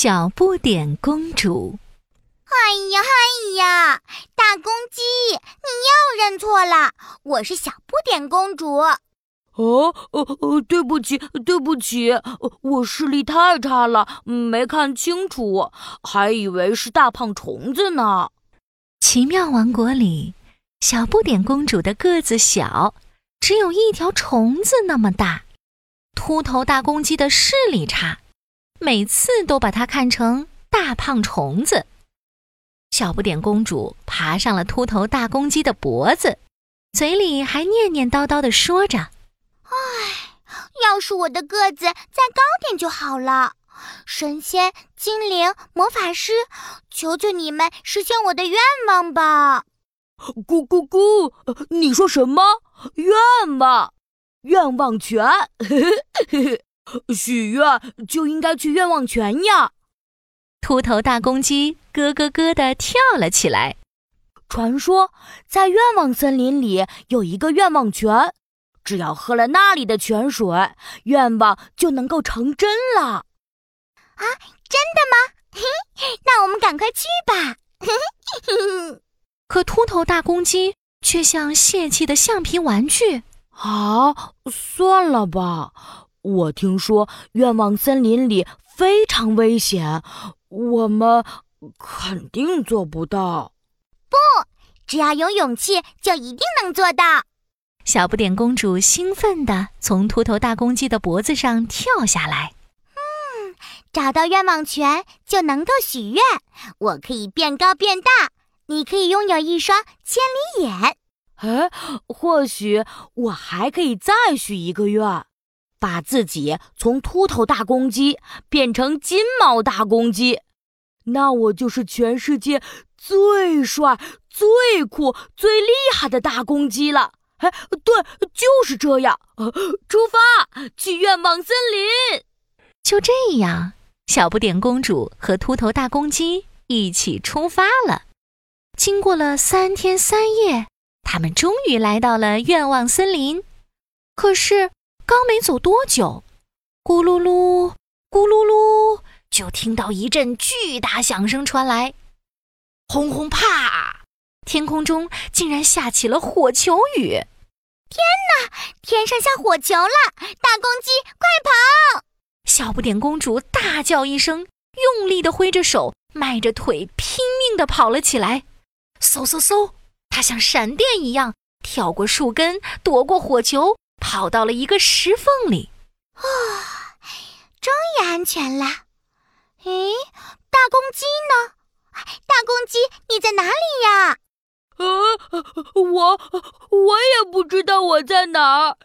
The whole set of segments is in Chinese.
小不点公主。哎呀哎呀，大公鸡，你又认错了，我是小不点公主。哦，哦哦，对不起，对不起，我视力太差了，没看清楚，还以为是大胖虫子呢。奇妙王国里，小不点公主的个子小，只有一条虫子那么大。秃头大公鸡的视力差，每次都把它看成大胖虫子。小不点公主爬上了秃头大公鸡的脖子，嘴里还念念叨叨地说着：“唉，要是我的个子再高点就好了！神仙、精灵、魔法师，求求你们实现我的愿望吧！”咕咕咕，你说什么？愿望？愿望泉？许愿就应该去愿望泉呀！秃头大公鸡咯咯咯地跳了起来。传说在愿望森林里有一个愿望泉，只要喝了那里的泉水，愿望就能够成真了。啊，真的吗？嘿，那我们赶快去吧。可秃头大公鸡却像泄气的橡皮玩具。啊，算了吧。我听说愿望森林里非常危险。我们肯定做不到。不，只要有勇气，就一定能做到。小不点公主兴奋地从秃头大公鸡的脖子上跳下来。嗯，找到愿望泉就能够许愿。我可以变高变大，你可以拥有一双千里眼。哎，或许我还可以再许一个愿。把自己从秃头大公鸡变成金毛大公鸡，那我就是全世界最帅、最酷、最厉害的大公鸡了。哎，对，就是这样。出发去愿望森林。就这样，小不点公主和秃头大公鸡一起出发了。经过了三天三夜，他们终于来到了愿望森林。可是。刚没走多久，咕噜噜，咕噜噜，就听到一阵巨大响声传来，轰轰啪！天空中竟然下起了火球雨！天哪，天上下火球了！大公鸡，快跑！小不点公主大叫一声，用力的挥着手，迈着腿，拼命的跑了起来。嗖嗖嗖，她像闪电一样跳过树根，躲过火球。跑到了一个石缝里，啊，终于安全了。咦，大公鸡呢？大公鸡，你在哪里呀？啊，我我也不知道我在哪儿，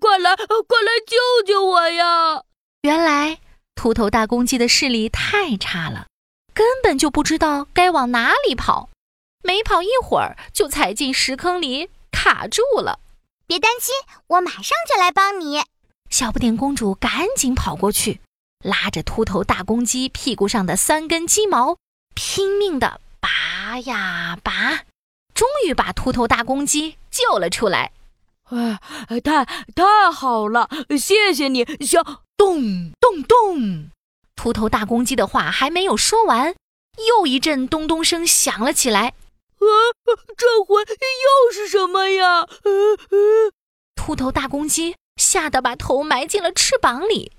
快来快来救救我呀！原来秃头大公鸡的视力太差了，根本就不知道该往哪里跑，没跑一会儿就踩进石坑里卡住了。别担心，我马上就来帮你。小不点公主赶紧跑过去，拉着秃头大公鸡屁股上的三根鸡毛，拼命地拔呀拔，终于把秃头大公鸡救了出来。哎，太太好了，谢谢你！小咚咚咚，秃头大公鸡的话还没有说完，又一阵咚咚声响了起来。啊，这回又是什么呀？秃头大公鸡吓得把头埋进了翅膀里。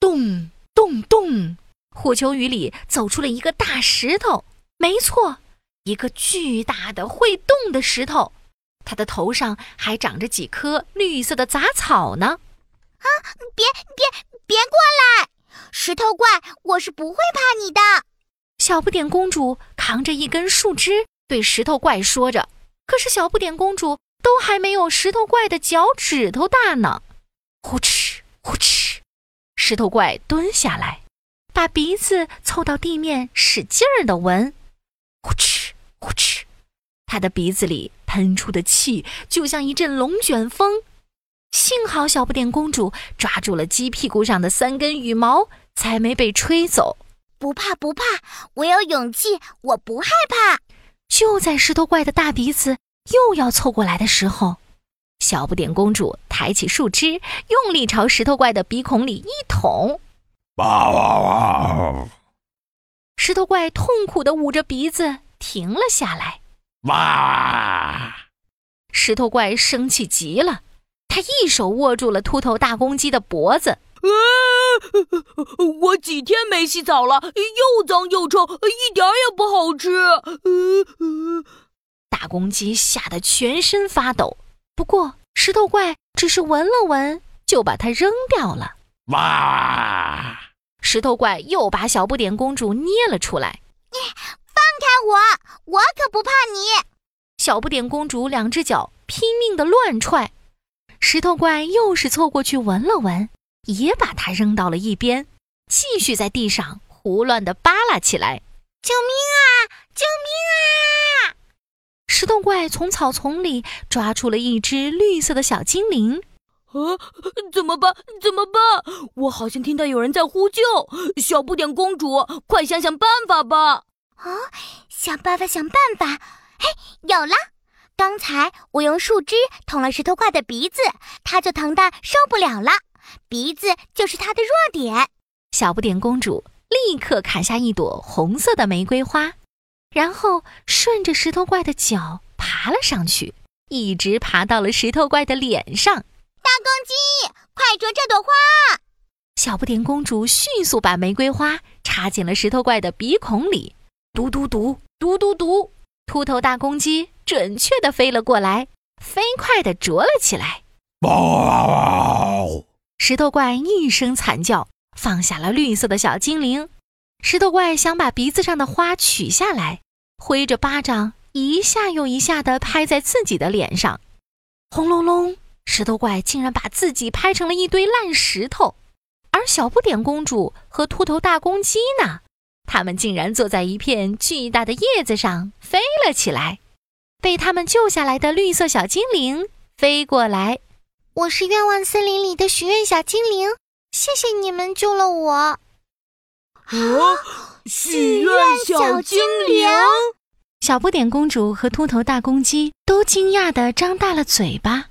咚咚咚，火球雨里走出了一个大石头。没错，一个巨大的会动的石头。它的头上还长着几棵绿色的杂草呢。啊！别别别过来，石头怪，我是不会怕你的。小不点公主扛着一根树枝。对石头怪说着，可是小不点公主都还没有石头怪的脚趾头大呢。呼哧呼哧，石头怪蹲下来，把鼻子凑到地面，使劲儿的闻。呼哧呼哧，他的鼻子里喷出的气就像一阵龙卷风。幸好小不点公主抓住了鸡屁股上的三根羽毛，才没被吹走。不怕不怕，我有勇气，我不害怕。就在石头怪的大鼻子又要凑过来的时候，小不点公主抬起树枝，用力朝石头怪的鼻孔里一捅。哇哇哇！石头怪痛苦地捂着鼻子停了下来。哇！石头怪生气极了，他一手握住了秃头大公鸡的脖子。啊！我几天没洗澡了，又脏又臭，一点也不好吃。大公鸡吓得全身发抖。不过石头怪只是闻了闻，就把它扔掉了。哇！石头怪又把小不点公主捏了出来。你放开我，我可不怕你！小不点公主两只脚拼命的乱踹，石头怪又是凑过去闻了闻。也把它扔到了一边，继续在地上胡乱地扒拉起来。救命啊！救命啊！石头怪从草丛里抓出了一只绿色的小精灵。啊，怎么办？怎么办？我好像听到有人在呼救。小不点公主，快想想办法吧！啊，想办法，想办法！嘿，有了！刚才我用树枝捅了石头怪的鼻子，它就疼得受不了了。鼻子就是它的弱点。小不点公主立刻砍下一朵红色的玫瑰花，然后顺着石头怪的脚爬了上去，一直爬到了石头怪的脸上。大公鸡，快啄这朵花！小不点公主迅速把玫瑰花插进了石头怪的鼻孔里，嘟嘟嘟，嘟嘟嘟，秃头大公鸡准确地飞了过来，飞快地啄了起来。石头怪一声惨叫，放下了绿色的小精灵。石头怪想把鼻子上的花取下来，挥着巴掌，一下又一下地拍在自己的脸上。轰隆隆，石头怪竟然把自己拍成了一堆烂石头。而小不点公主和秃头大公鸡呢？他们竟然坐在一片巨大的叶子上飞了起来。被他们救下来的绿色小精灵飞过来。我是愿望森林里的许愿小精灵，谢谢你们救了我。啊！许愿小精灵，小不点公主和秃头大公鸡都惊讶的张大了嘴巴。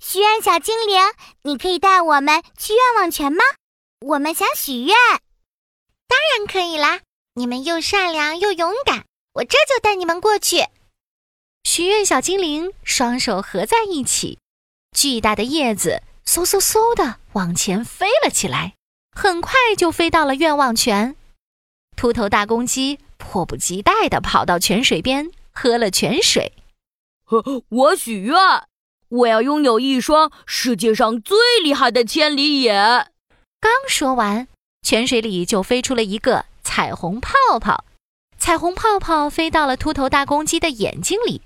许愿小精灵，你可以带我们去愿望泉吗？我们想许愿。当然可以啦！你们又善良又勇敢，我这就带你们过去。许愿小精灵双手合在一起。巨大的叶子嗖嗖嗖的往前飞了起来，很快就飞到了愿望泉。秃头大公鸡迫不及待地跑到泉水边喝了泉水。我许愿，我要拥有一双世界上最厉害的千里眼。刚说完，泉水里就飞出了一个彩虹泡泡。彩虹泡泡飞到了秃头大公鸡的眼睛里，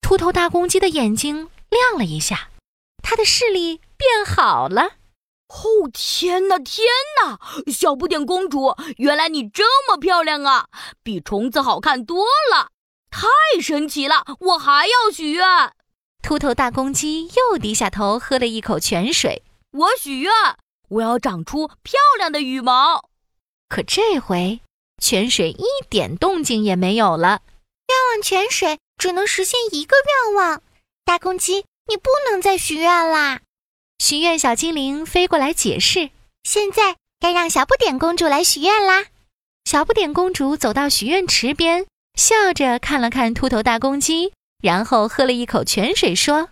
秃头大公鸡的眼睛亮了一下。他的视力变好了。哦，天哪，天哪！小不点公主，原来你这么漂亮啊，比虫子好看多了，太神奇了！我还要许愿。秃头大公鸡又低下头喝了一口泉水。我许愿，我要长出漂亮的羽毛。可这回，泉水一点动静也没有了。愿望泉水只能实现一个愿望，大公鸡。你不能再许愿啦！许愿小精灵飞过来解释：“现在该让小不点公主来许愿啦。”小不点公主走到许愿池边，笑着看了看秃头大公鸡，然后喝了一口泉水，说：“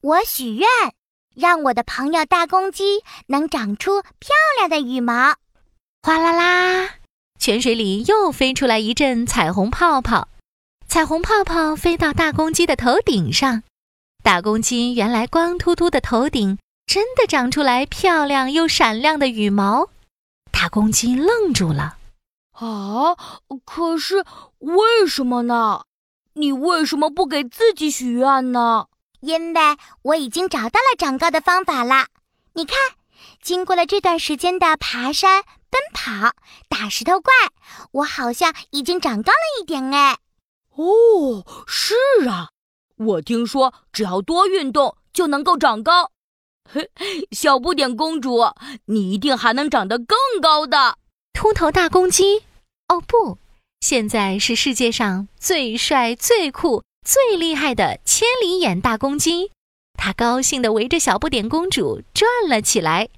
我许愿，让我的朋友大公鸡能长出漂亮的羽毛。”哗啦啦，泉水里又飞出来一阵彩虹泡泡，彩虹泡泡飞到大公鸡的头顶上。大公鸡原来光秃秃的头顶真的长出来漂亮又闪亮的羽毛，大公鸡愣住了。啊，可是为什么呢？你为什么不给自己许愿呢？因为我已经找到了长高的方法了。你看，经过了这段时间的爬山、奔跑、打石头怪，我好像已经长高了一点哎。哦，是啊。我听说，只要多运动就能够长高。嘿，小不点公主，你一定还能长得更高的。秃头大公鸡，哦不，现在是世界上最帅、最酷、最厉害的千里眼大公鸡。他高兴地围着小不点公主转了起来。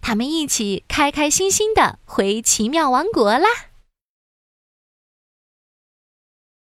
他们一起开开心心地回奇妙王国啦。